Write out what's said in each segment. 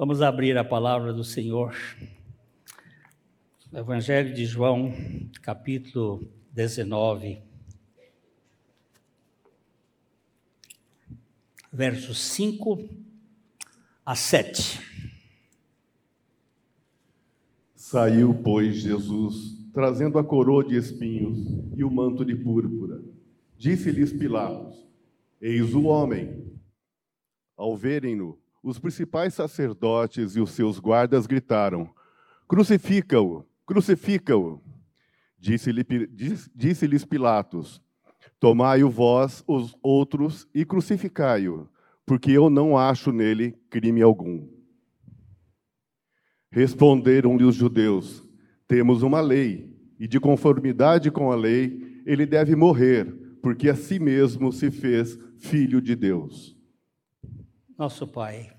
Vamos abrir a palavra do Senhor. Evangelho de João, capítulo 19, versos 5 a 7. Saiu, pois, Jesus, trazendo a coroa de espinhos e o manto de púrpura. Disse-lhes Pilatos: Eis o homem. Ao verem-no, os principais sacerdotes e os seus guardas gritaram: Crucifica-o, crucifica-o. Disse-lhes disse Pilatos: Tomai-o vós, os outros, e crucificai-o, porque eu não acho nele crime algum. Responderam-lhe os judeus: Temos uma lei, e de conformidade com a lei, ele deve morrer, porque a si mesmo se fez filho de Deus. Nosso Pai,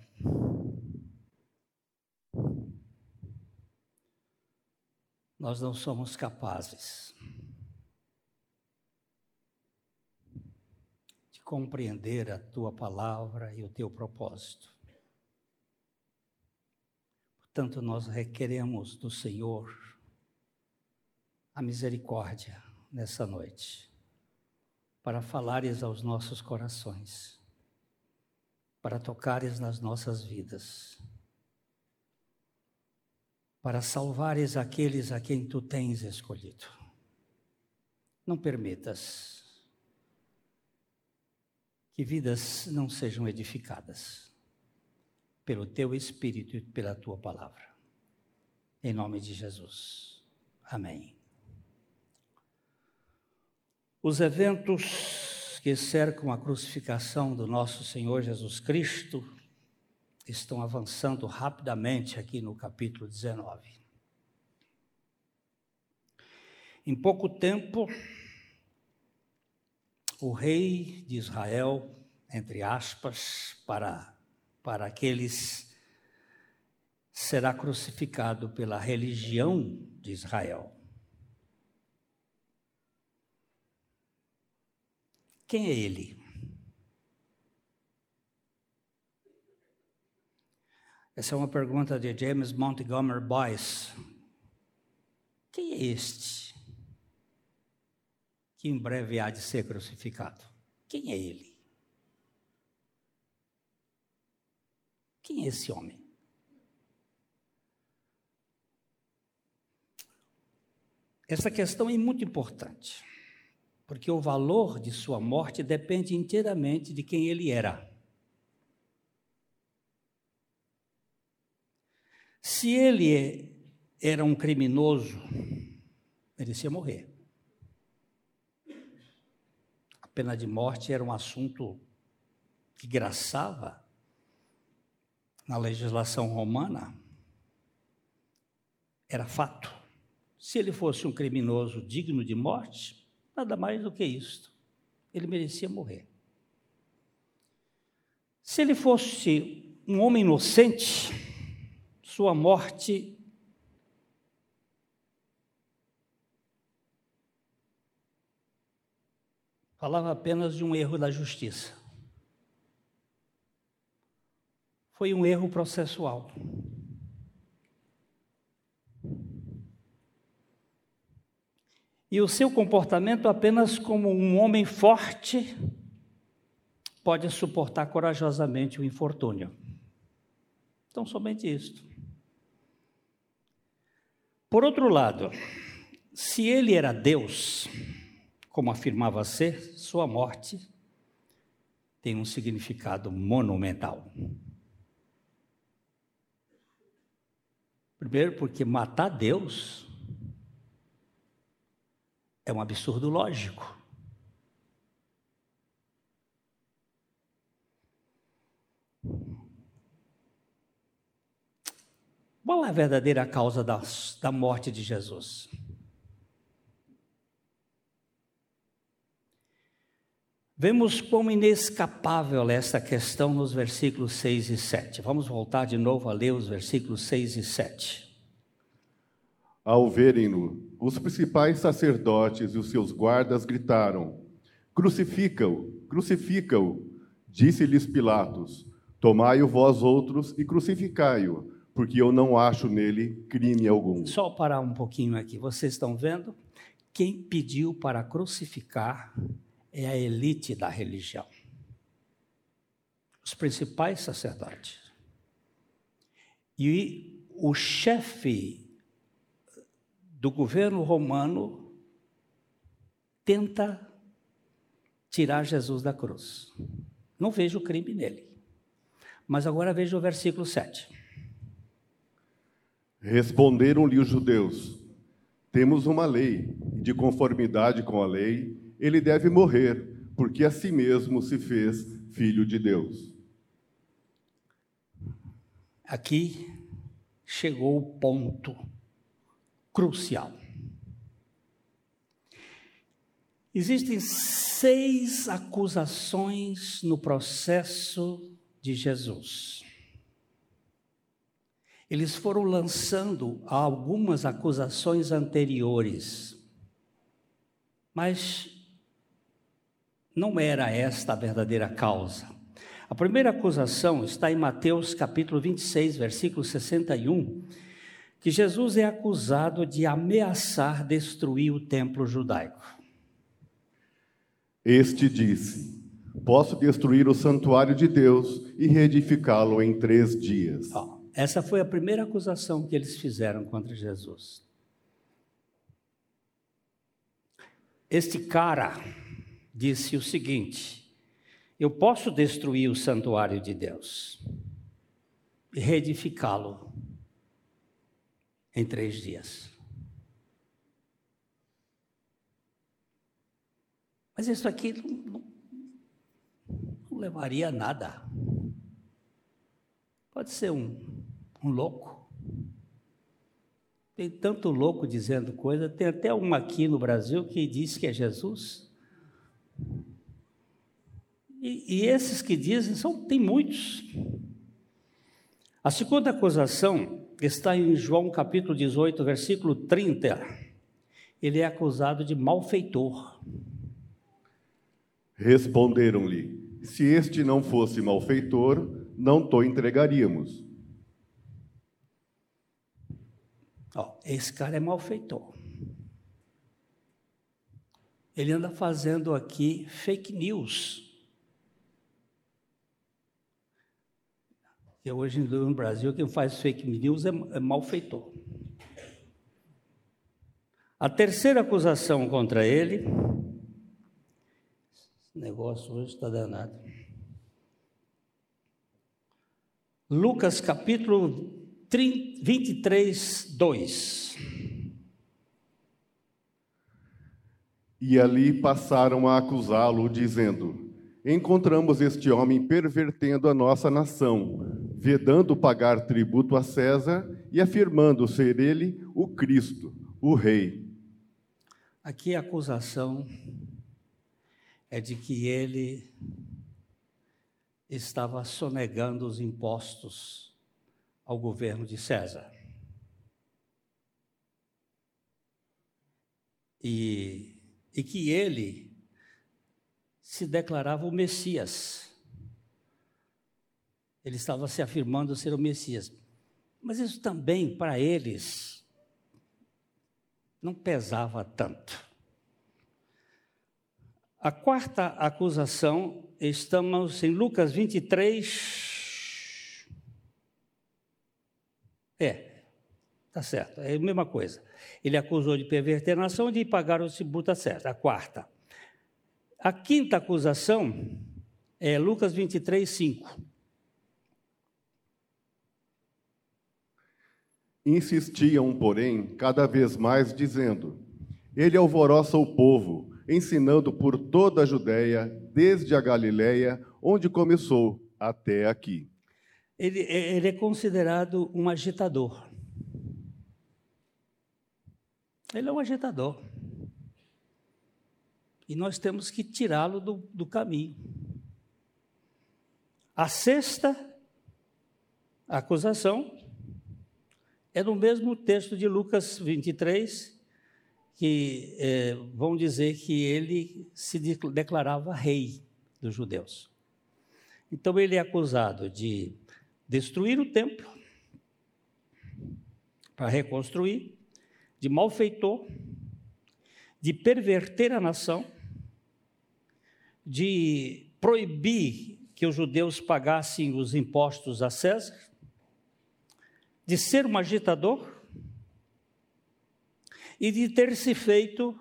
nós não somos capazes de compreender a tua palavra e o teu propósito. Portanto, nós requeremos do Senhor a misericórdia nessa noite, para falares aos nossos corações para tocares nas nossas vidas, para salvares aqueles a quem tu tens escolhido. Não permitas que vidas não sejam edificadas pelo teu Espírito e pela tua palavra. Em nome de Jesus. Amém. Os eventos que cercam a crucificação do nosso Senhor Jesus Cristo estão avançando rapidamente aqui no capítulo 19. Em pouco tempo, o rei de Israel, entre aspas, para, para aqueles, será crucificado pela religião de Israel. Quem é ele? Essa é uma pergunta de James Montgomery Boyce. Quem é este que em breve há de ser crucificado? Quem é ele? Quem é esse homem? Essa questão é muito importante porque o valor de sua morte depende inteiramente de quem ele era. Se ele era um criminoso, merecia morrer. A pena de morte era um assunto que graçava na legislação romana, era fato. Se ele fosse um criminoso digno de morte, Nada mais do que isto. Ele merecia morrer. Se ele fosse um homem inocente, sua morte falava apenas de um erro da justiça. Foi um erro processual. E o seu comportamento apenas como um homem forte pode suportar corajosamente o infortúnio. Então, somente isto. Por outro lado, se ele era Deus, como afirmava ser, sua morte tem um significado monumental. Primeiro, porque matar Deus é um absurdo lógico. Qual é a verdadeira causa da, da morte de Jesus? Vemos quão inescapável é essa questão nos versículos 6 e 7. Vamos voltar de novo a ler os versículos 6 e 7. Ao verem-no, os principais sacerdotes e os seus guardas gritaram: Crucifica-o, crucifica-o. Disse-lhes Pilatos: Tomai-o vós outros e crucificai-o, porque eu não acho nele crime algum. Só parar um pouquinho aqui. Vocês estão vendo? Quem pediu para crucificar é a elite da religião. Os principais sacerdotes. E o chefe do governo romano tenta tirar Jesus da cruz. Não vejo crime nele. Mas agora veja o versículo 7. Responderam-lhe os judeus: Temos uma lei, e de conformidade com a lei, ele deve morrer, porque a si mesmo se fez filho de Deus. Aqui chegou o ponto crucial. Existem seis acusações no processo de Jesus. Eles foram lançando algumas acusações anteriores, mas não era esta a verdadeira causa. A primeira acusação está em Mateus capítulo 26, versículo 61, que Jesus é acusado de ameaçar destruir o templo judaico. Este disse: Posso destruir o santuário de Deus e reedificá-lo em três dias. Essa foi a primeira acusação que eles fizeram contra Jesus. Este cara disse o seguinte: Eu posso destruir o santuário de Deus e reedificá-lo em três dias. Mas isso aqui não, levaria a nada. Pode ser um, um louco. Tem tanto louco dizendo coisa, tem até uma aqui no Brasil que diz que é Jesus. E, e esses que dizem, são, tem muitos. A segunda acusação está em João capítulo 18, versículo 30. Ele é acusado de malfeitor. Responderam-lhe: se este não fosse malfeitor, não to entregaríamos. Ó, esse cara é malfeitor. Ele anda fazendo aqui fake news. E hoje no Brasil, quem faz fake news é, é malfeitor. A terceira acusação contra ele esse negócio hoje está danado. Lucas capítulo 23, 2. E ali passaram a acusá-lo, dizendo: Encontramos este homem pervertendo a nossa nação, vedando pagar tributo a César e afirmando ser ele o Cristo, o Rei. Aqui a acusação é de que ele estava sonegando os impostos ao governo de César. E, e que ele se declarava o Messias. Ele estava se afirmando ser o Messias. Mas isso também, para eles, não pesava tanto. A quarta acusação, estamos em Lucas 23. É, tá certo, é a mesma coisa. Ele acusou de perverter a nação e de pagar o tributo certo. A quarta. A quinta acusação é Lucas 23, 5. Insistiam, porém, cada vez mais, dizendo: Ele alvoroça o povo ensinando por toda a Judéia, desde a Galiléia, onde começou, até aqui. Ele, ele é considerado um agitador. Ele é um agitador. E nós temos que tirá-lo do, do caminho. A sexta acusação é no mesmo texto de Lucas 23, que é, vão dizer que ele se declarava rei dos judeus. Então ele é acusado de destruir o templo para reconstruir, de malfeitor, de perverter a nação, de proibir que os judeus pagassem os impostos a César, de ser um agitador e de ter se feito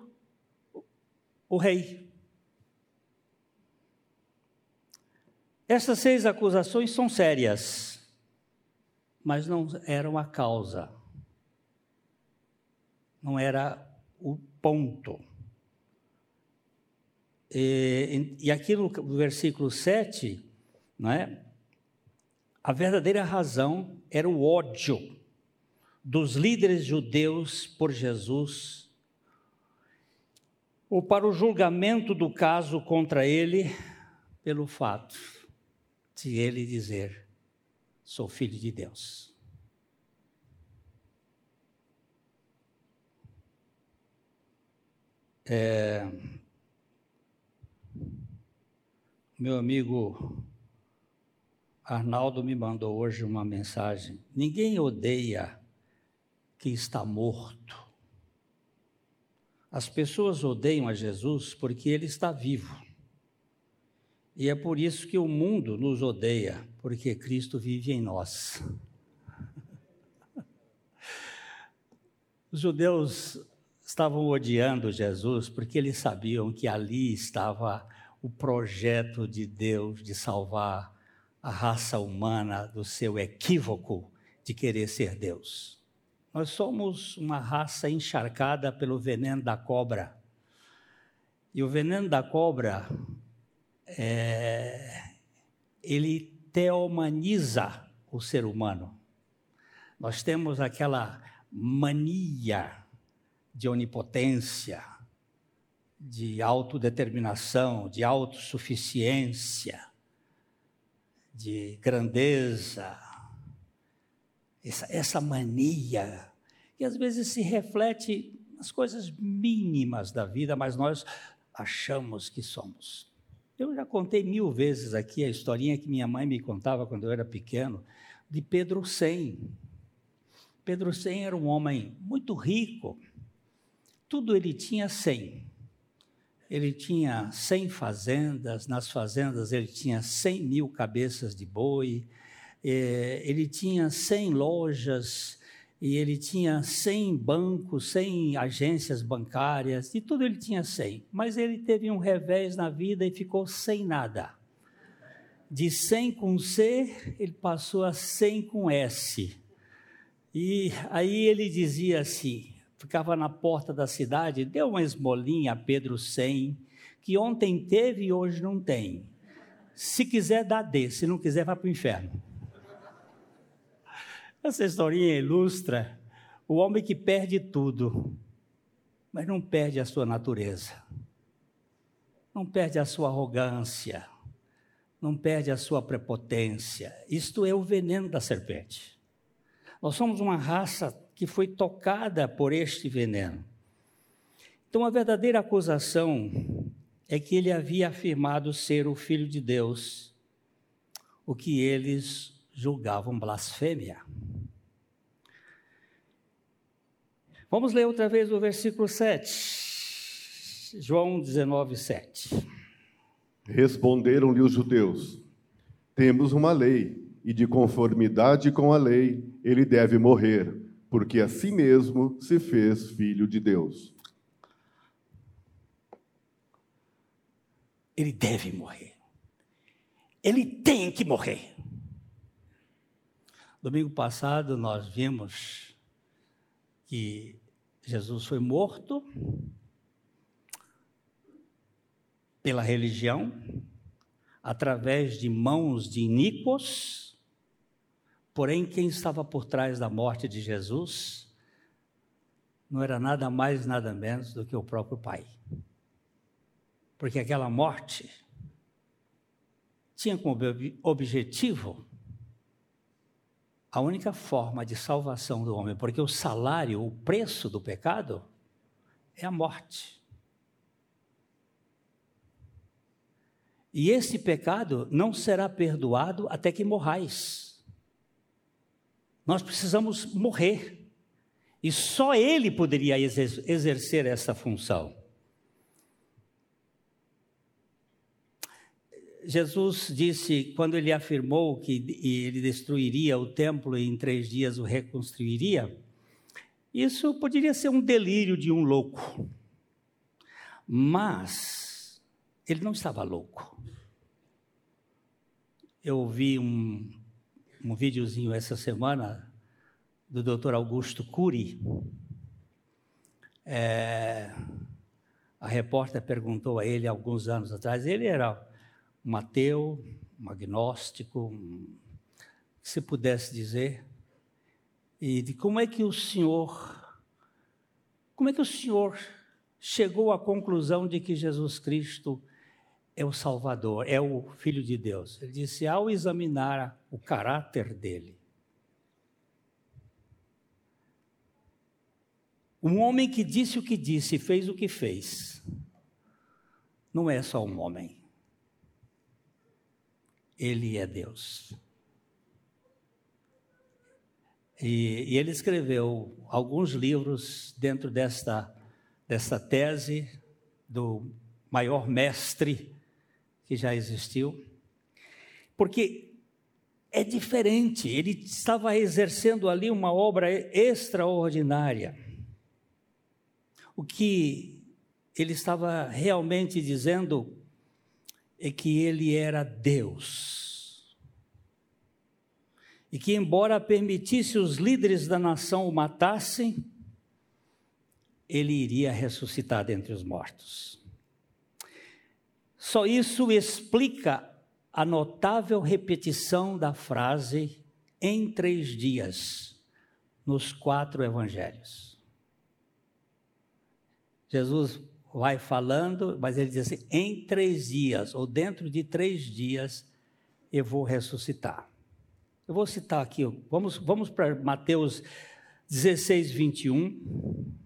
o rei. Essas seis acusações são sérias, mas não eram a causa, não era o ponto. E, e aqui no versículo 7, não é? A verdadeira razão era o ódio dos líderes judeus por Jesus, ou para o julgamento do caso contra ele, pelo fato de ele dizer: Sou filho de Deus. É, meu amigo Arnaldo me mandou hoje uma mensagem. Ninguém odeia quem está morto. As pessoas odeiam a Jesus porque ele está vivo. E é por isso que o mundo nos odeia, porque Cristo vive em nós. Os judeus estavam odiando Jesus porque eles sabiam que ali estava o projeto de Deus de salvar a raça humana do seu equívoco de querer ser Deus. Nós somos uma raça encharcada pelo veneno da cobra. E o veneno da cobra é, ele teomaniza o ser humano. Nós temos aquela mania de onipotência, de autodeterminação, de autossuficiência, de grandeza, essa, essa mania, que às vezes se reflete nas coisas mínimas da vida, mas nós achamos que somos. Eu já contei mil vezes aqui a historinha que minha mãe me contava quando eu era pequeno, de Pedro Sem. Pedro Sem era um homem muito rico, tudo ele tinha cem. Ele tinha cem fazendas, nas fazendas ele tinha cem mil cabeças de boi, eh, ele tinha cem lojas, e ele tinha 100 bancos, 100 agências bancárias, e tudo ele tinha 100. Mas ele teve um revés na vida e ficou sem nada. De 100 com C, ele passou a 100 com S. E aí ele dizia assim, ficava na porta da cidade, deu uma esmolinha a Pedro 100, que ontem teve e hoje não tem. Se quiser, dá D, se não quiser, vai para o inferno. Essa historinha ilustra o homem que perde tudo, mas não perde a sua natureza, não perde a sua arrogância, não perde a sua prepotência. Isto é o veneno da serpente. Nós somos uma raça que foi tocada por este veneno. Então, a verdadeira acusação é que ele havia afirmado ser o filho de Deus, o que eles julgavam blasfêmia. Vamos ler outra vez o versículo 7. João 19, 7. Responderam-lhe os judeus: Temos uma lei, e de conformidade com a lei, ele deve morrer, porque a si mesmo se fez filho de Deus. Ele deve morrer. Ele tem que morrer. Domingo passado nós vimos que Jesus foi morto pela religião, através de mãos de iníquos, porém, quem estava por trás da morte de Jesus não era nada mais, nada menos do que o próprio Pai. Porque aquela morte tinha como objetivo a única forma de salvação do homem, porque o salário, o preço do pecado é a morte. E esse pecado não será perdoado até que morrais. Nós precisamos morrer. E só Ele poderia exercer essa função. Jesus disse, quando ele afirmou que ele destruiria o templo e em três dias o reconstruiria, isso poderia ser um delírio de um louco. Mas ele não estava louco. Eu vi um, um videozinho essa semana do Dr. Augusto Cury. É, a repórter perguntou a ele alguns anos atrás, ele era um ateu, um agnóstico, um, se pudesse dizer, e de como é que o senhor, como é que o senhor chegou à conclusão de que Jesus Cristo é o Salvador, é o Filho de Deus? Ele disse, ao examinar o caráter dele, Um homem que disse o que disse fez o que fez, não é só um homem. Ele é Deus. E, e ele escreveu alguns livros dentro desta, desta tese do maior mestre que já existiu, porque é diferente, ele estava exercendo ali uma obra extraordinária. O que ele estava realmente dizendo é que ele era Deus. E que, embora permitisse os líderes da nação o matassem, ele iria ressuscitar dentre os mortos. Só isso explica a notável repetição da frase em três dias nos quatro evangelhos. Jesus vai falando, mas ele diz assim: em três dias, ou dentro de três dias, eu vou ressuscitar. Eu vou citar aqui, vamos, vamos para Mateus 16, 21.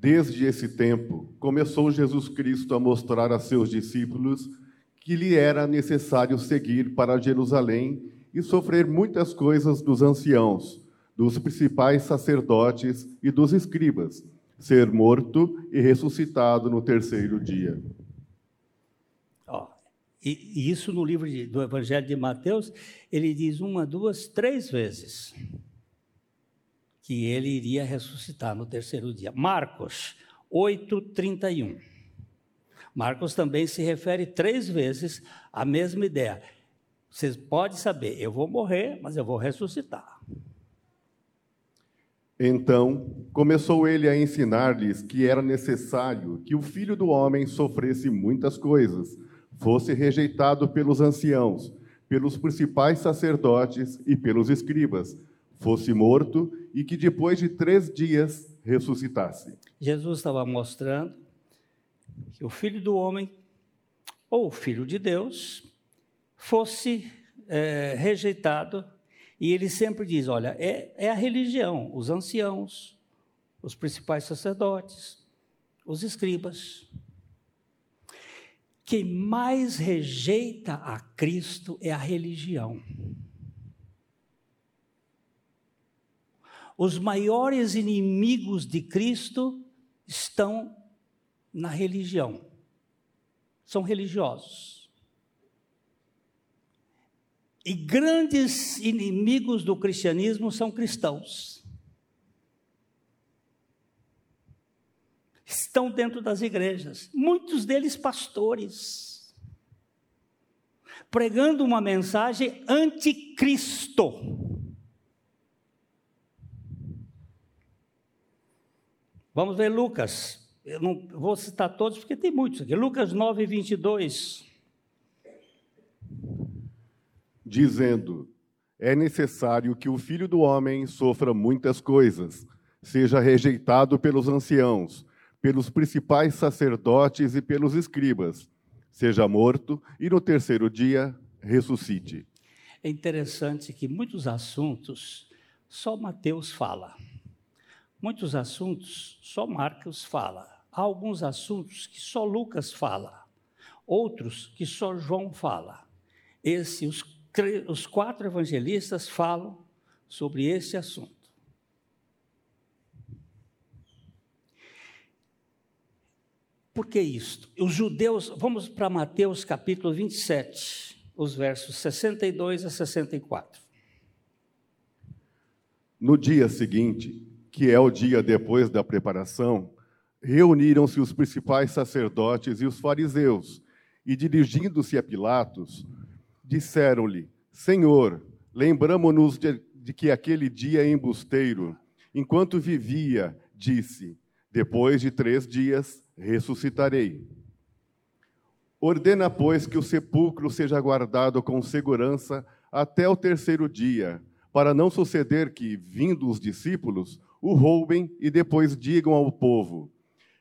Desde esse tempo, começou Jesus Cristo a mostrar a seus discípulos que lhe era necessário seguir para Jerusalém e sofrer muitas coisas dos anciãos dos principais sacerdotes e dos escribas, ser morto e ressuscitado no terceiro dia. Oh, e, isso no livro de, do Evangelho de Mateus, ele diz uma, duas, três vezes que ele iria ressuscitar no terceiro dia. Marcos 8, 31. Marcos também se refere três vezes à mesma ideia. Vocês podem saber, eu vou morrer, mas eu vou ressuscitar. Então começou ele a ensinar-lhes que era necessário que o filho do homem sofresse muitas coisas, fosse rejeitado pelos anciãos, pelos principais sacerdotes e pelos escribas, fosse morto e que depois de três dias ressuscitasse. Jesus estava mostrando que o filho do homem, ou o filho de Deus, fosse é, rejeitado e ele sempre diz: olha, é, é a religião, os anciãos, os principais sacerdotes, os escribas. Quem mais rejeita a Cristo é a religião. Os maiores inimigos de Cristo estão na religião. São religiosos. E grandes inimigos do cristianismo são cristãos. Estão dentro das igrejas, muitos deles pastores, pregando uma mensagem anticristo. Vamos ver Lucas. Eu não vou citar todos porque tem muitos aqui. Lucas 9, 22 dizendo: É necessário que o filho do homem sofra muitas coisas, seja rejeitado pelos anciãos, pelos principais sacerdotes e pelos escribas, seja morto e no terceiro dia ressuscite. É interessante que muitos assuntos só Mateus fala. Muitos assuntos só Marcos fala. há alguns assuntos que só Lucas fala, outros que só João fala. Esse, os, os quatro evangelistas falam sobre esse assunto. Por que isto? Os judeus, vamos para Mateus capítulo 27, os versos 62 a 64. No dia seguinte, que é o dia depois da preparação, reuniram-se os principais sacerdotes e os fariseus, e dirigindo-se a Pilatos, disseram-lhe: Senhor, lembramo-nos de, de que aquele dia embusteiro, enquanto vivia, disse: Depois de três dias ressuscitarei. Ordena, pois, que o sepulcro seja guardado com segurança até o terceiro dia, para não suceder que, vindo os discípulos, o roubem e depois digam ao povo: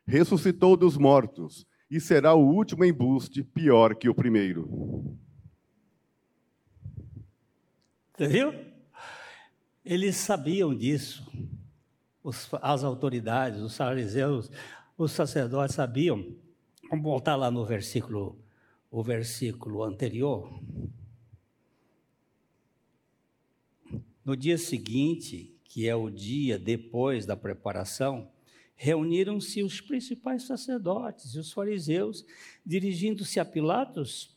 ressuscitou dos mortos, e será o último embuste pior que o primeiro. Você viu? Eles sabiam disso. As autoridades, os fariseus, os sacerdotes sabiam. Vamos voltar lá no versículo, o versículo anterior. No dia seguinte, que é o dia depois da preparação, reuniram-se os principais sacerdotes e os fariseus, dirigindo-se a Pilatos,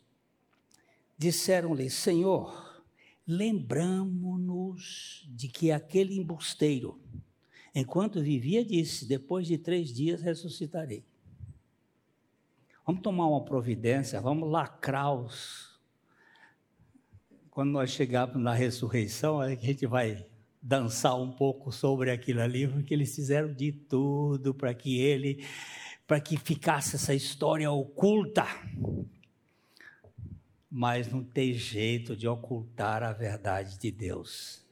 disseram-lhe: Senhor, lembramo-nos de que aquele embusteiro, enquanto vivia, disse: Depois de três dias ressuscitarei. Vamos tomar uma providência, vamos lacrar os. Quando nós chegarmos na ressurreição, a gente vai dançar um pouco sobre aquilo ali, porque eles fizeram de tudo para que ele, para que ficasse essa história oculta. Mas não tem jeito de ocultar a verdade de Deus.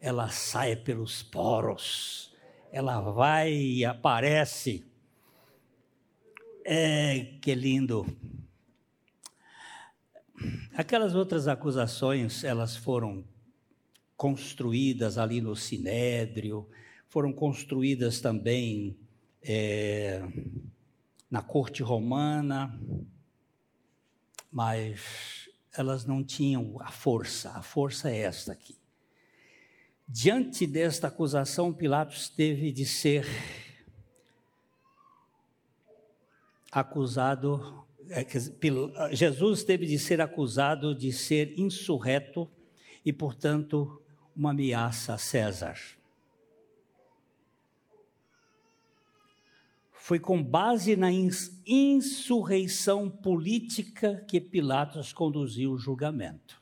Ela sai pelos poros, ela vai e aparece. É, que lindo. Aquelas outras acusações, elas foram construídas ali no Sinédrio, foram construídas também é, na corte romana, mas elas não tinham a força, a força é esta aqui. Diante desta acusação, Pilatos teve de ser acusado, é, Jesus teve de ser acusado de ser insurreto e, portanto, uma ameaça a César. Foi com base na insurreição política que Pilatos conduziu o julgamento.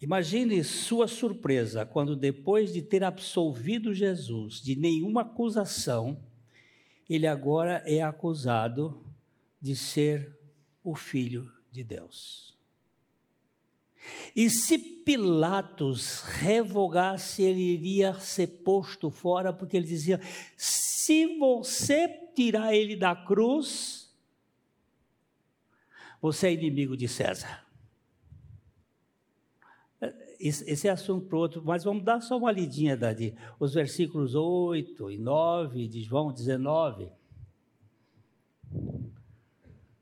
Imagine sua surpresa quando, depois de ter absolvido Jesus de nenhuma acusação, ele agora é acusado de ser o Filho de Deus. E se Pilatos revogasse, ele iria ser posto fora, porque ele dizia: se você tirar ele da cruz, você é inimigo de César. Esse é assunto para outro, mas vamos dar só uma lidinha de os versículos 8 e 9 de João 19.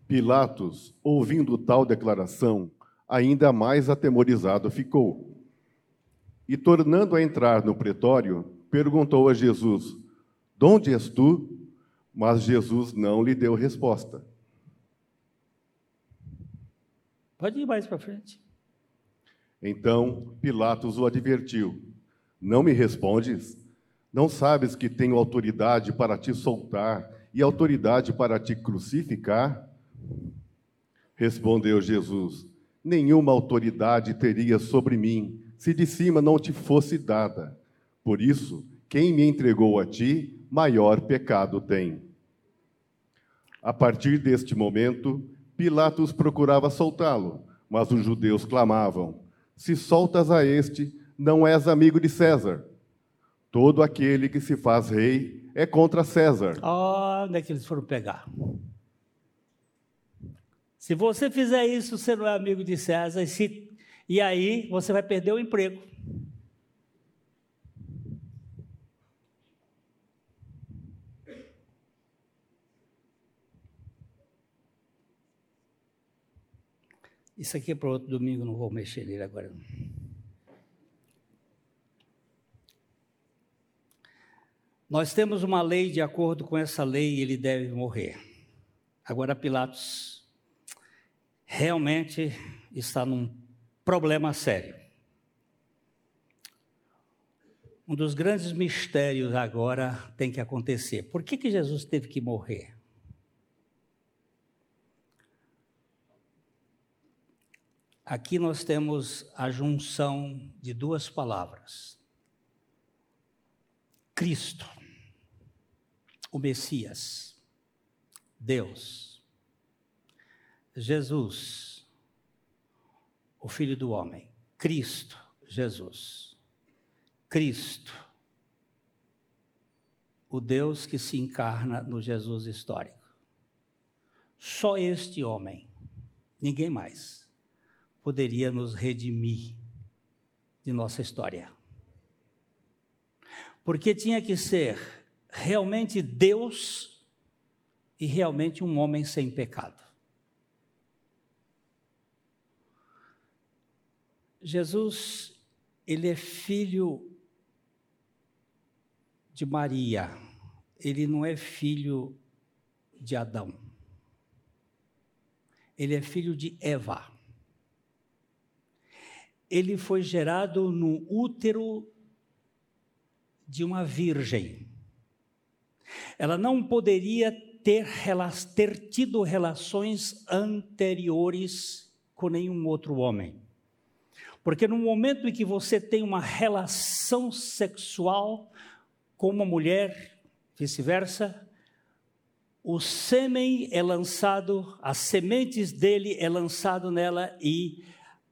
Pilatos, ouvindo tal declaração, ainda mais atemorizado ficou. E tornando a entrar no pretório, perguntou a Jesus: De onde és tu? Mas Jesus não lhe deu resposta. Pode ir mais para frente. Então Pilatos o advertiu: Não me respondes? Não sabes que tenho autoridade para te soltar e autoridade para te crucificar? Respondeu Jesus: nenhuma autoridade teria sobre mim, se de cima não te fosse dada. Por isso, quem me entregou a ti, maior pecado tem. A partir deste momento, Pilatos procurava soltá-lo, mas os judeus clamavam: Se soltas a este, não és amigo de César. Todo aquele que se faz rei é contra César. Ah, onde é que eles foram pegar? Se você fizer isso, você não é amigo de César, e, se, e aí você vai perder o emprego. Isso aqui é para outro domingo, não vou mexer nele agora. Nós temos uma lei, de acordo com essa lei, ele deve morrer. Agora, Pilatos realmente está num problema sério. Um dos grandes mistérios agora tem que acontecer. Por que, que Jesus teve que morrer? Aqui nós temos a junção de duas palavras: Cristo, o Messias, Deus, Jesus, o Filho do Homem, Cristo, Jesus. Cristo, o Deus que se encarna no Jesus histórico. Só este homem, ninguém mais, poderia nos redimir de nossa história. Porque tinha que ser realmente Deus e realmente um homem sem pecado. Jesus, ele é filho de Maria, ele não é filho de Adão. Ele é filho de Eva. Ele foi gerado no útero de uma virgem. Ela não poderia ter, ter tido relações anteriores com nenhum outro homem. Porque no momento em que você tem uma relação sexual com uma mulher, vice-versa, o sêmen é lançado, as sementes dele é lançado nela e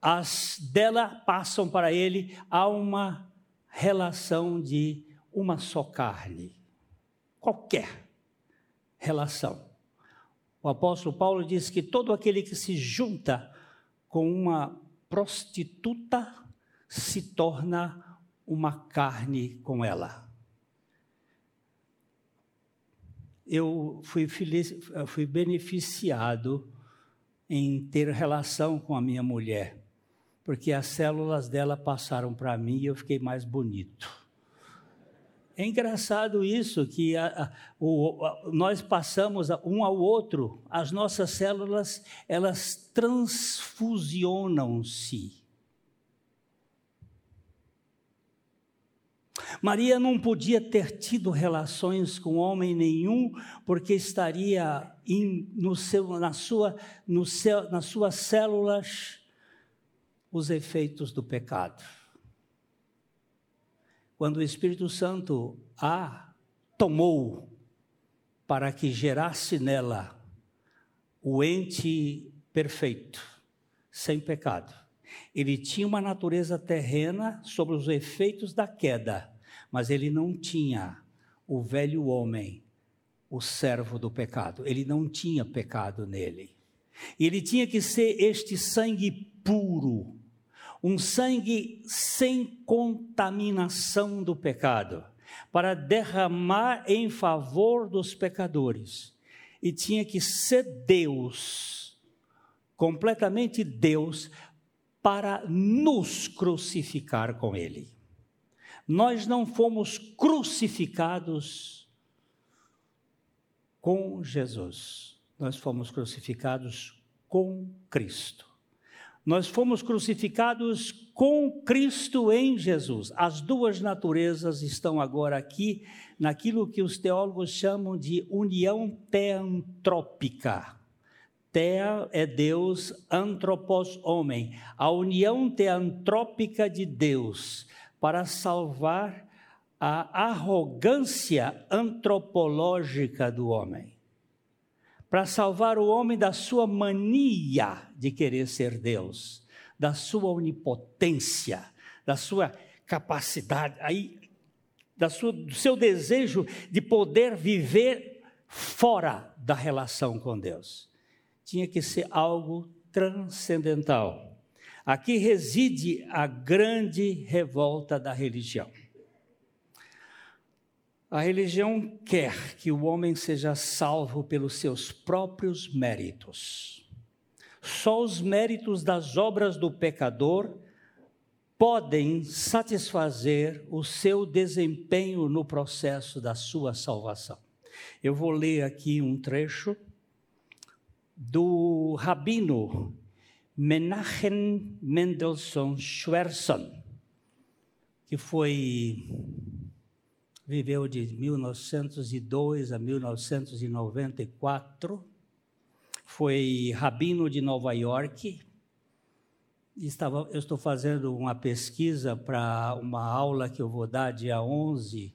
as dela passam para ele há uma relação de uma só carne. Qualquer relação. O apóstolo Paulo diz que todo aquele que se junta com uma prostituta se torna uma carne com ela. eu fui, feliz, fui beneficiado em ter relação com a minha mulher, porque as células dela passaram para mim e eu fiquei mais bonito. É engraçado isso, que a, a, o, a, nós passamos um ao outro, as nossas células, elas transfusionam-se. Maria não podia ter tido relações com homem nenhum, porque estaria em, no seu, na sua, no seu, nas suas células os efeitos do pecado. Quando o Espírito Santo a tomou para que gerasse nela o ente perfeito, sem pecado. Ele tinha uma natureza terrena sobre os efeitos da queda mas ele não tinha o velho homem, o servo do pecado. Ele não tinha pecado nele. Ele tinha que ser este sangue puro, um sangue sem contaminação do pecado, para derramar em favor dos pecadores. E tinha que ser Deus, completamente Deus, para nos crucificar com Ele. Nós não fomos crucificados com Jesus, nós fomos crucificados com Cristo. Nós fomos crucificados com Cristo em Jesus. As duas naturezas estão agora aqui naquilo que os teólogos chamam de união teantrópica. Tea é Deus, antropos, homem. A união teantrópica de Deus para salvar a arrogância antropológica do homem, para salvar o homem da sua mania de querer ser Deus, da sua onipotência, da sua capacidade, aí, da sua, do seu desejo de poder viver fora da relação com Deus. Tinha que ser algo transcendental. Aqui reside a grande revolta da religião. A religião quer que o homem seja salvo pelos seus próprios méritos. Só os méritos das obras do pecador podem satisfazer o seu desempenho no processo da sua salvação. Eu vou ler aqui um trecho do rabino Menachem Mendelssohn Schwerson, que foi viveu de 1902 a 1994, foi rabino de Nova York. Estava, eu estou fazendo uma pesquisa para uma aula que eu vou dar dia 11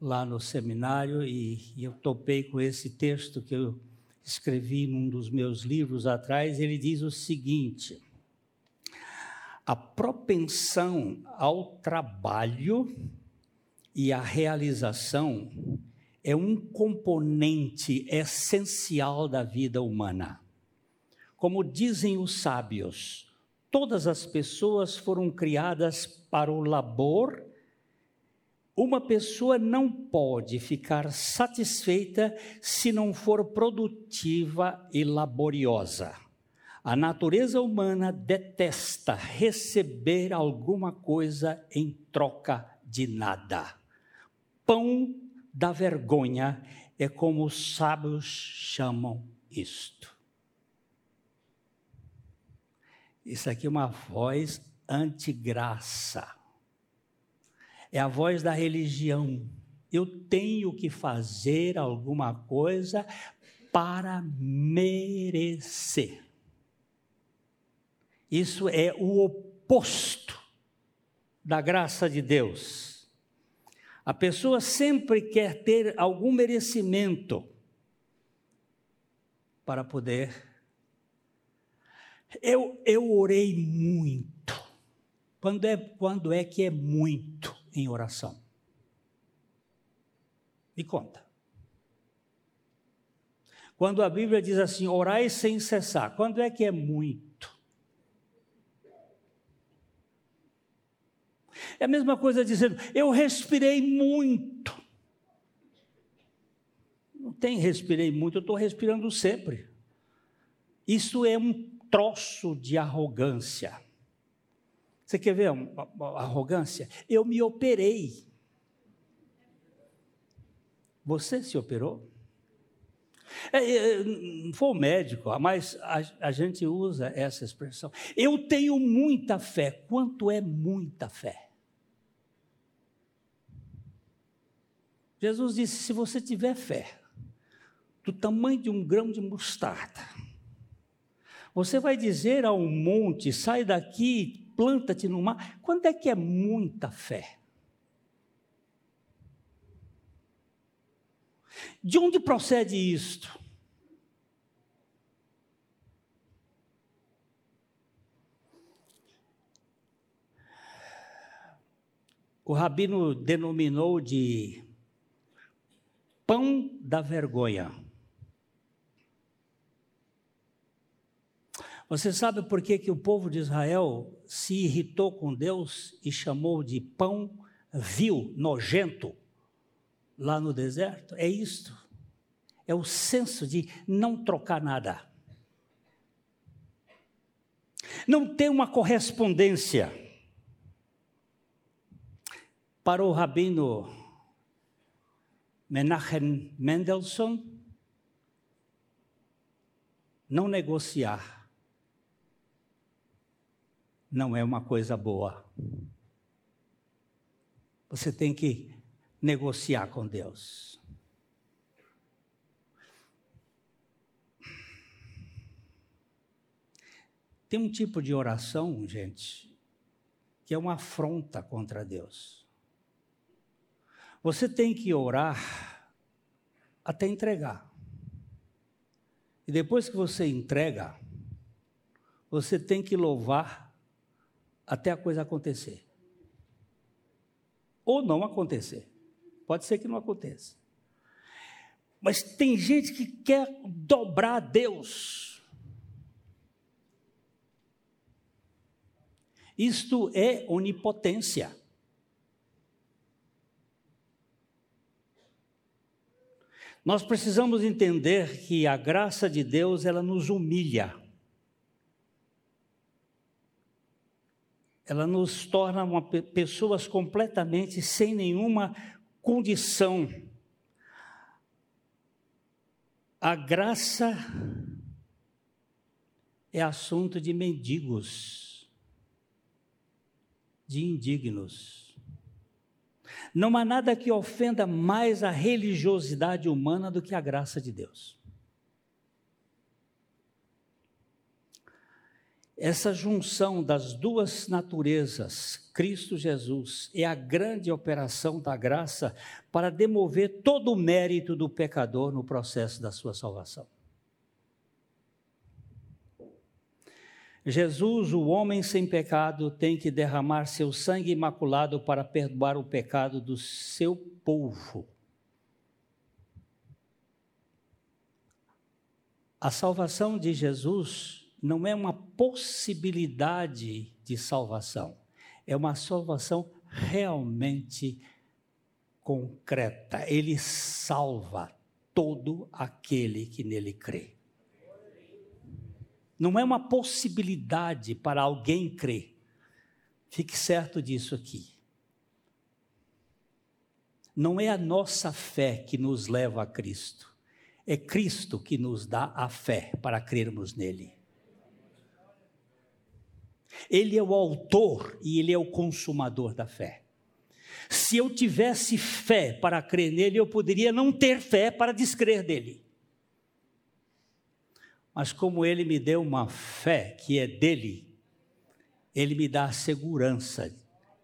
lá no seminário e, e eu topei com esse texto que eu escrevi num dos meus livros atrás, ele diz o seguinte: a propensão ao trabalho e a realização é um componente essencial da vida humana. Como dizem os sábios, todas as pessoas foram criadas para o labor uma pessoa não pode ficar satisfeita se não for produtiva e laboriosa. A natureza humana detesta receber alguma coisa em troca de nada. Pão da vergonha é como os sábios chamam isto. Isso aqui é uma voz antigraça é a voz da religião. Eu tenho que fazer alguma coisa para merecer. Isso é o oposto da graça de Deus. A pessoa sempre quer ter algum merecimento para poder. Eu, eu orei muito. Quando é, quando é que é muito? em oração? Me conta. Quando a Bíblia diz assim, orai sem cessar, quando é que é muito? É a mesma coisa dizendo, eu respirei muito. Não tem respirei muito, eu estou respirando sempre. Isso é um troço de arrogância. Você quer ver uma, arrogância? Eu me operei. Você se operou? É, é, foi o médico, mas a, a gente usa essa expressão. Eu tenho muita fé. Quanto é muita fé? Jesus disse: se você tiver fé, do tamanho de um grão de mostarda, você vai dizer ao monte: sai daqui, planta-te no mar. Quando é que é muita fé? De onde procede isto? O rabino denominou de pão da vergonha. Você sabe por que, que o povo de Israel se irritou com Deus e chamou de pão vil, nojento, lá no deserto? É isto. É o senso de não trocar nada. Não tem uma correspondência. Para o rabino Menachem Mendelssohn, não negociar não é uma coisa boa. Você tem que negociar com Deus. Tem um tipo de oração, gente, que é uma afronta contra Deus. Você tem que orar até entregar. E depois que você entrega, você tem que louvar até a coisa acontecer. Ou não acontecer. Pode ser que não aconteça. Mas tem gente que quer dobrar Deus. Isto é onipotência. Nós precisamos entender que a graça de Deus, ela nos humilha. Ela nos torna uma, pessoas completamente sem nenhuma condição. A graça é assunto de mendigos, de indignos. Não há nada que ofenda mais a religiosidade humana do que a graça de Deus. Essa junção das duas naturezas, Cristo Jesus, é a grande operação da graça para demover todo o mérito do pecador no processo da sua salvação. Jesus, o homem sem pecado, tem que derramar seu sangue imaculado para perdoar o pecado do seu povo. A salvação de Jesus não é uma possibilidade de salvação, é uma salvação realmente concreta. Ele salva todo aquele que nele crê. Não é uma possibilidade para alguém crer. Fique certo disso aqui. Não é a nossa fé que nos leva a Cristo. É Cristo que nos dá a fé para crermos nele. Ele é o autor e ele é o consumador da fé. Se eu tivesse fé para crer nele, eu poderia não ter fé para descrer dele. Mas como ele me deu uma fé que é dele, ele me dá a segurança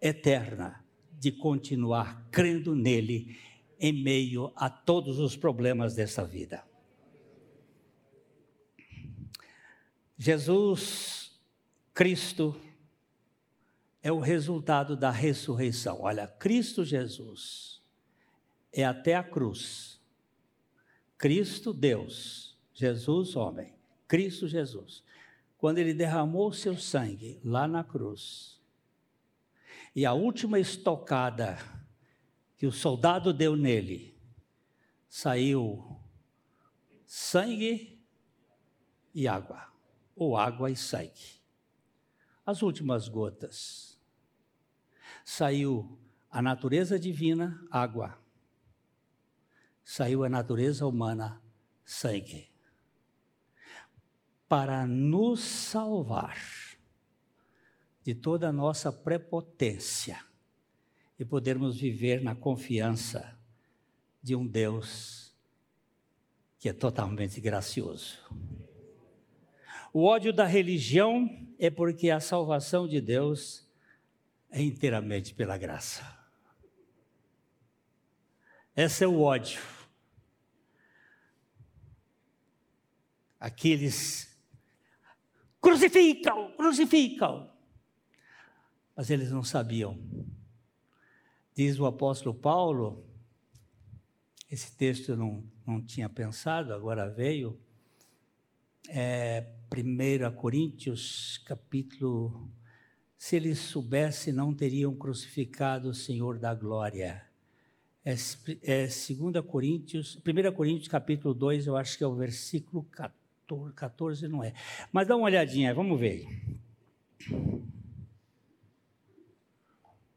eterna de continuar crendo nele em meio a todos os problemas dessa vida. Jesus, Cristo, é o resultado da ressurreição. Olha, Cristo Jesus é até a cruz. Cristo, Deus, Jesus, homem. Cristo Jesus, quando ele derramou seu sangue lá na cruz, e a última estocada que o soldado deu nele, saiu sangue e água, ou água e sangue. As últimas gotas. Saiu a natureza divina, água. Saiu a natureza humana, sangue para nos salvar de toda a nossa prepotência e podermos viver na confiança de um Deus que é totalmente gracioso. O ódio da religião é porque a salvação de Deus é inteiramente pela graça. Esse é o ódio. Aqueles Crucificam, crucificam. Mas eles não sabiam. Diz o apóstolo Paulo, esse texto eu não, não tinha pensado, agora veio. É, 1 Coríntios, capítulo. Se eles soubessem, não teriam crucificado o Senhor da glória. É, é 2 Coríntios, 1 Coríntios, capítulo 2, eu acho que é o versículo 14. 14 não é. Mas dá uma olhadinha, vamos ver.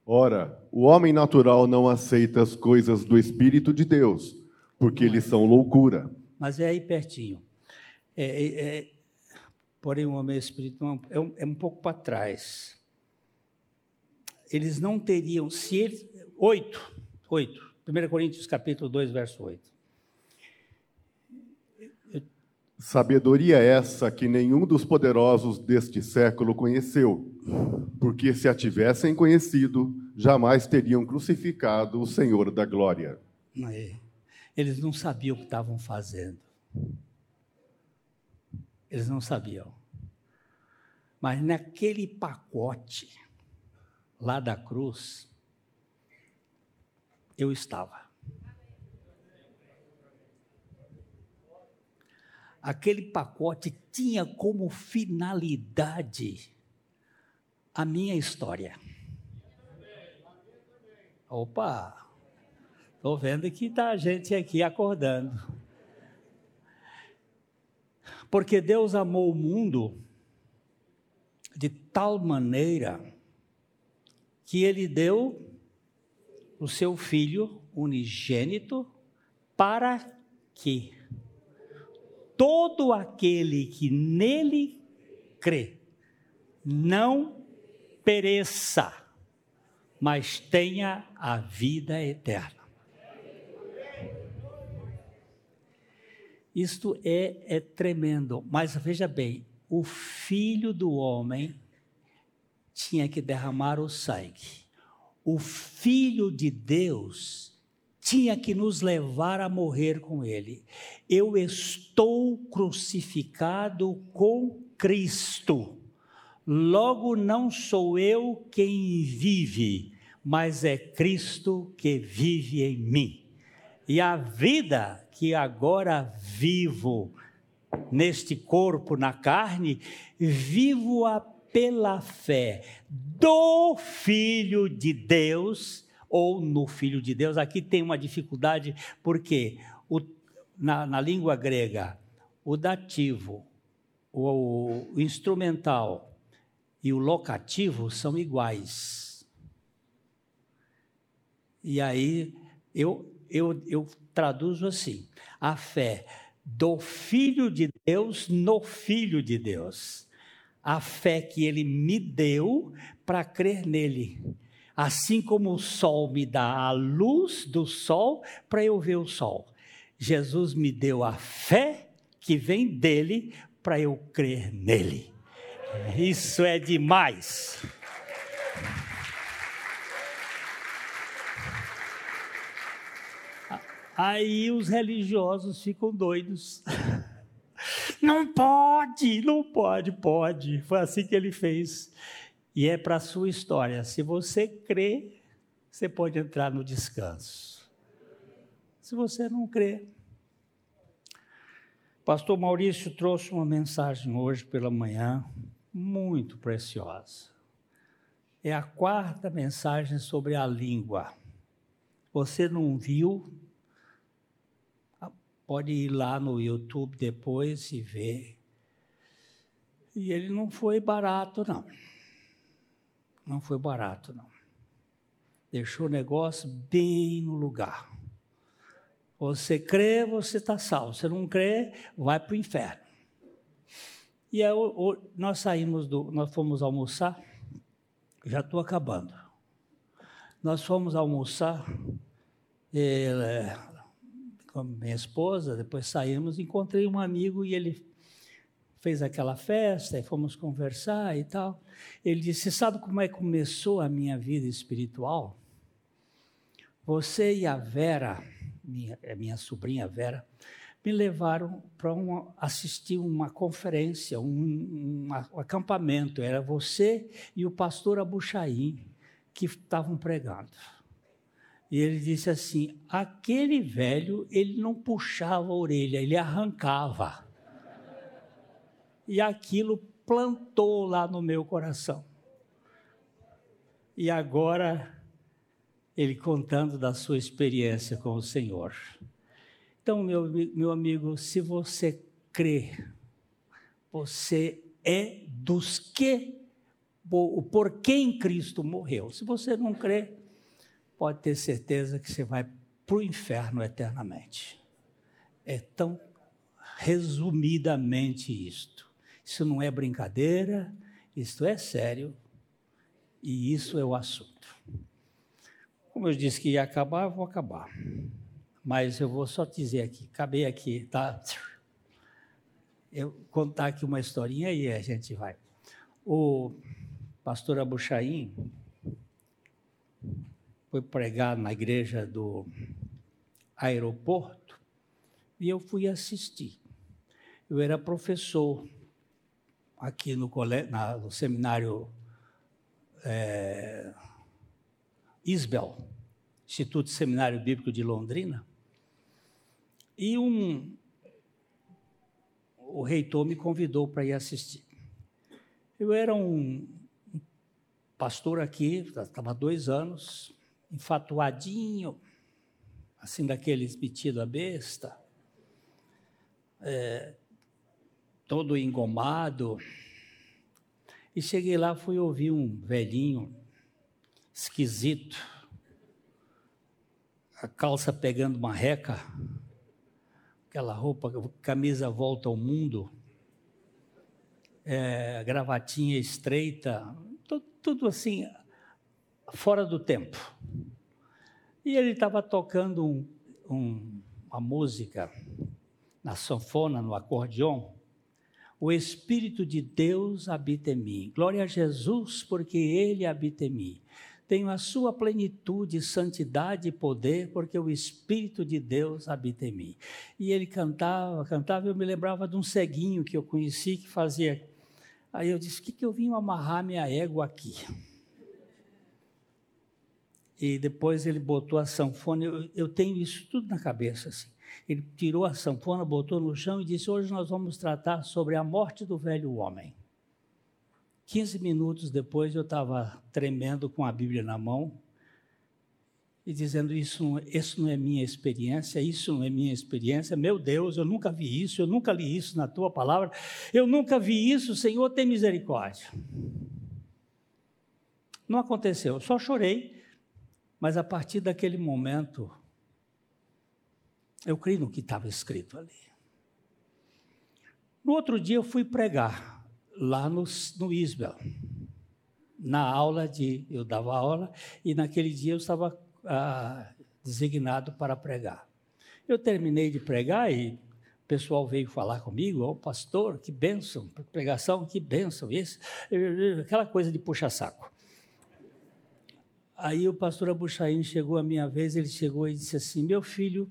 Ora, o homem natural não aceita as coisas do Espírito de Deus, porque eles são loucura. Mas é aí pertinho. É, é, é, porém, o homem espiritual é um, é um pouco para trás. Eles não teriam, se eles. 8, 8. 1 Coríntios capítulo 2, verso 8. Sabedoria essa que nenhum dos poderosos deste século conheceu, porque se a tivessem conhecido, jamais teriam crucificado o Senhor da glória. Eles não sabiam o que estavam fazendo. Eles não sabiam. Mas naquele pacote lá da cruz, eu estava. Aquele pacote tinha como finalidade a minha história. Opa! Estou vendo que está a gente aqui acordando. Porque Deus amou o mundo de tal maneira que ele deu o seu filho unigênito para que todo aquele que nele crê não pereça, mas tenha a vida eterna. Isto é, é tremendo, mas veja bem: o filho do homem tinha que derramar o sangue. O filho de Deus tinha que nos levar a morrer com ele. Eu estou crucificado com Cristo. Logo não sou eu quem vive, mas é Cristo que vive em mim. E a vida que agora vivo neste corpo, na carne, vivo-a pela fé do Filho de Deus, ou no Filho de Deus. Aqui tem uma dificuldade, porque o, na, na língua grega, o dativo, o, o instrumental e o locativo são iguais. E aí eu, eu, eu traduzo assim: a fé do Filho de Deus no Filho de Deus. A fé que ele me deu para crer nele. Assim como o sol me dá a luz do sol para eu ver o sol. Jesus me deu a fé que vem dele para eu crer nele. Isso é demais. Aí os religiosos ficam doidos. Não pode, não pode, pode. Foi assim que ele fez. E é para a sua história. Se você crê, você pode entrar no descanso. Se você não crê. Pastor Maurício trouxe uma mensagem hoje pela manhã, muito preciosa. É a quarta mensagem sobre a língua. Você não viu, Pode ir lá no YouTube depois e ver. E ele não foi barato, não. Não foi barato, não. Deixou o negócio bem no lugar. Você crê, você está salvo. Você não crê, vai para o inferno. E aí, nós saímos do, nós fomos almoçar. Já estou acabando. Nós fomos almoçar. Ele, com a minha esposa, depois saímos, encontrei um amigo e ele fez aquela festa e fomos conversar e tal. Ele disse: Sabe como é que começou a minha vida espiritual? Você e a Vera, minha, a minha sobrinha Vera, me levaram para assistir uma conferência, um, um, um, acampamento. Era você e o pastor Abuchaim que estavam pregando. E ele disse assim: aquele velho, ele não puxava a orelha, ele arrancava. E aquilo plantou lá no meu coração. E agora, ele contando da sua experiência com o Senhor. Então, meu, meu amigo, se você crê, você é dos que, por quem Cristo morreu. Se você não crê, pode ter certeza que você vai para o inferno eternamente. É tão resumidamente isto. Isso não é brincadeira, isto é sério e isso é o assunto. Como eu disse que ia acabar, eu vou acabar. Mas eu vou só dizer aqui, acabei aqui, tá? Eu contar aqui uma historinha e a gente vai. O pastor Abuchaim, foi pregar na igreja do aeroporto e eu fui assistir. Eu era professor aqui no, na, no seminário é, Isbel, Instituto Seminário Bíblico de Londrina, e um, o reitor me convidou para ir assistir. Eu era um pastor aqui, estava dois anos, enfatuadinho, assim daqueles metido a besta, é, todo engomado. E cheguei lá, fui ouvir um velhinho, esquisito, a calça pegando uma reca, aquela roupa, camisa volta ao mundo, é, gravatinha estreita, tudo, tudo assim, fora do tempo. E ele estava tocando um, um, uma música na sanfona, no acordeon. O Espírito de Deus habita em mim. Glória a Jesus, porque Ele habita em mim. Tenho a sua plenitude, santidade e poder, porque o Espírito de Deus habita em mim. E ele cantava, cantava, eu me lembrava de um ceguinho que eu conheci que fazia. Aí eu disse: o que, que eu vim amarrar minha égua aqui? e depois ele botou a sanfona. Eu, eu, tenho isso tudo na cabeça. Assim. Ele tirou a sanfona, botou no chão e disse: Hoje nós vamos tratar sobre a morte do velho homem. 15 minutos depois eu estava tremendo com a Bíblia na mão e dizendo: isso não, isso não é minha experiência, isso não é minha experiência. Meu Deus, eu nunca vi isso, eu nunca li isso na tua palavra, eu nunca vi isso, Senhor, tem misericórdia. Não aconteceu, eu só chorei mas a partir daquele momento, eu creio no que estava escrito ali. No outro dia eu fui pregar lá no, no Isbel, na aula de, eu dava aula e naquele dia eu estava ah, designado para pregar. Eu terminei de pregar e o pessoal veio falar comigo, ó oh, pastor, que bênção, pregação, que bênção, isso, aquela coisa de puxa-saco. Aí o pastor Abuchaim chegou a minha vez, ele chegou e disse assim: Meu filho,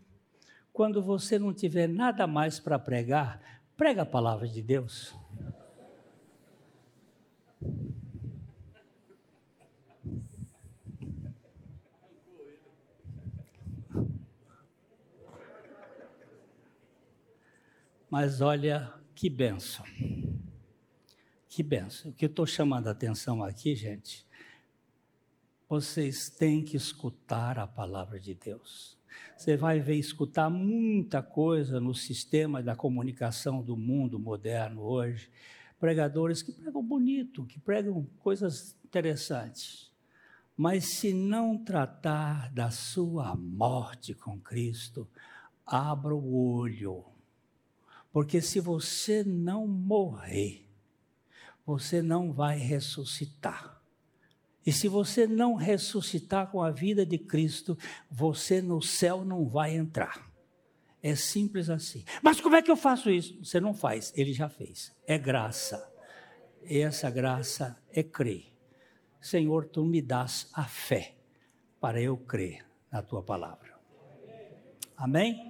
quando você não tiver nada mais para pregar, prega a palavra de Deus. Mas olha que benção. Que benção. O que eu estou chamando a atenção aqui, gente, vocês têm que escutar a palavra de Deus. Você vai ver escutar muita coisa no sistema da comunicação do mundo moderno hoje. Pregadores que pregam bonito, que pregam coisas interessantes. Mas se não tratar da sua morte com Cristo, abra o olho. Porque se você não morrer, você não vai ressuscitar. E se você não ressuscitar com a vida de Cristo, você no céu não vai entrar. É simples assim. Mas como é que eu faço isso? Você não faz, ele já fez. É graça. E essa graça é crer. Senhor, tu me das a fé para eu crer na tua palavra. Amém?